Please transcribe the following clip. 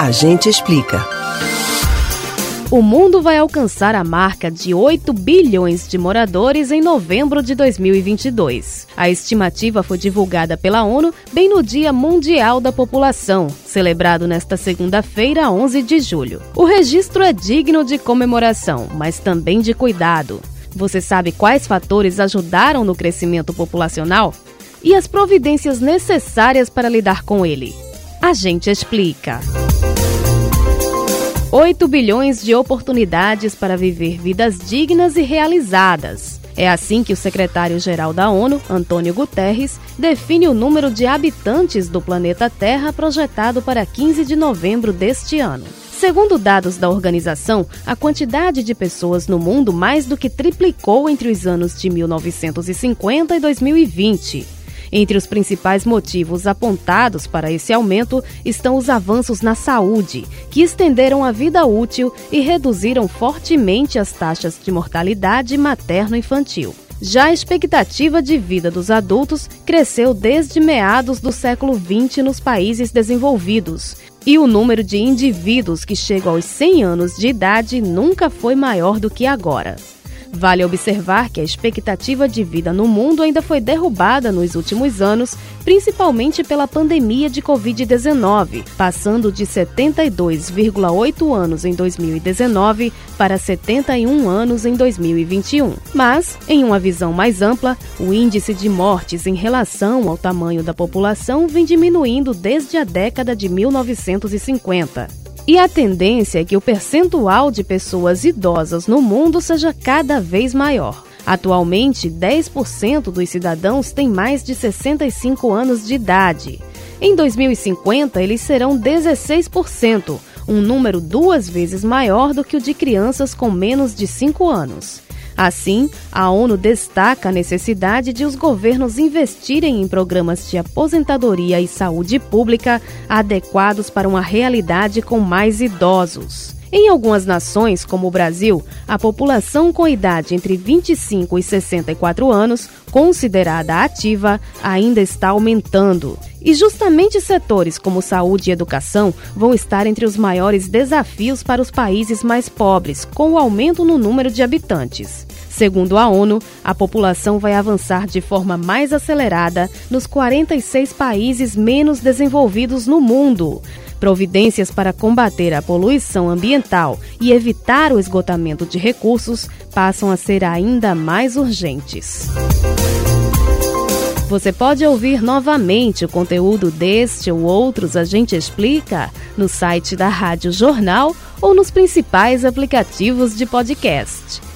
A gente explica. O mundo vai alcançar a marca de 8 bilhões de moradores em novembro de 2022. A estimativa foi divulgada pela ONU bem no Dia Mundial da População, celebrado nesta segunda-feira, 11 de julho. O registro é digno de comemoração, mas também de cuidado. Você sabe quais fatores ajudaram no crescimento populacional? E as providências necessárias para lidar com ele? A gente explica. 8 bilhões de oportunidades para viver vidas dignas e realizadas. É assim que o secretário-geral da ONU, Antônio Guterres, define o número de habitantes do planeta Terra projetado para 15 de novembro deste ano. Segundo dados da organização, a quantidade de pessoas no mundo mais do que triplicou entre os anos de 1950 e 2020. Entre os principais motivos apontados para esse aumento estão os avanços na saúde, que estenderam a vida útil e reduziram fortemente as taxas de mortalidade materno-infantil. Já a expectativa de vida dos adultos cresceu desde meados do século XX nos países desenvolvidos, e o número de indivíduos que chegam aos 100 anos de idade nunca foi maior do que agora. Vale observar que a expectativa de vida no mundo ainda foi derrubada nos últimos anos, principalmente pela pandemia de Covid-19, passando de 72,8 anos em 2019 para 71 anos em 2021. Mas, em uma visão mais ampla, o índice de mortes em relação ao tamanho da população vem diminuindo desde a década de 1950. E a tendência é que o percentual de pessoas idosas no mundo seja cada vez maior. Atualmente, 10% dos cidadãos têm mais de 65 anos de idade. Em 2050, eles serão 16%, um número duas vezes maior do que o de crianças com menos de 5 anos. Assim, a ONU destaca a necessidade de os governos investirem em programas de aposentadoria e saúde pública adequados para uma realidade com mais idosos. Em algumas nações, como o Brasil, a população com idade entre 25 e 64 anos, considerada ativa, ainda está aumentando. E justamente setores como saúde e educação vão estar entre os maiores desafios para os países mais pobres, com o aumento no número de habitantes. Segundo a ONU, a população vai avançar de forma mais acelerada nos 46 países menos desenvolvidos no mundo. Providências para combater a poluição ambiental e evitar o esgotamento de recursos passam a ser ainda mais urgentes. Você pode ouvir novamente o conteúdo deste ou outros A Gente Explica no site da Rádio Jornal ou nos principais aplicativos de podcast.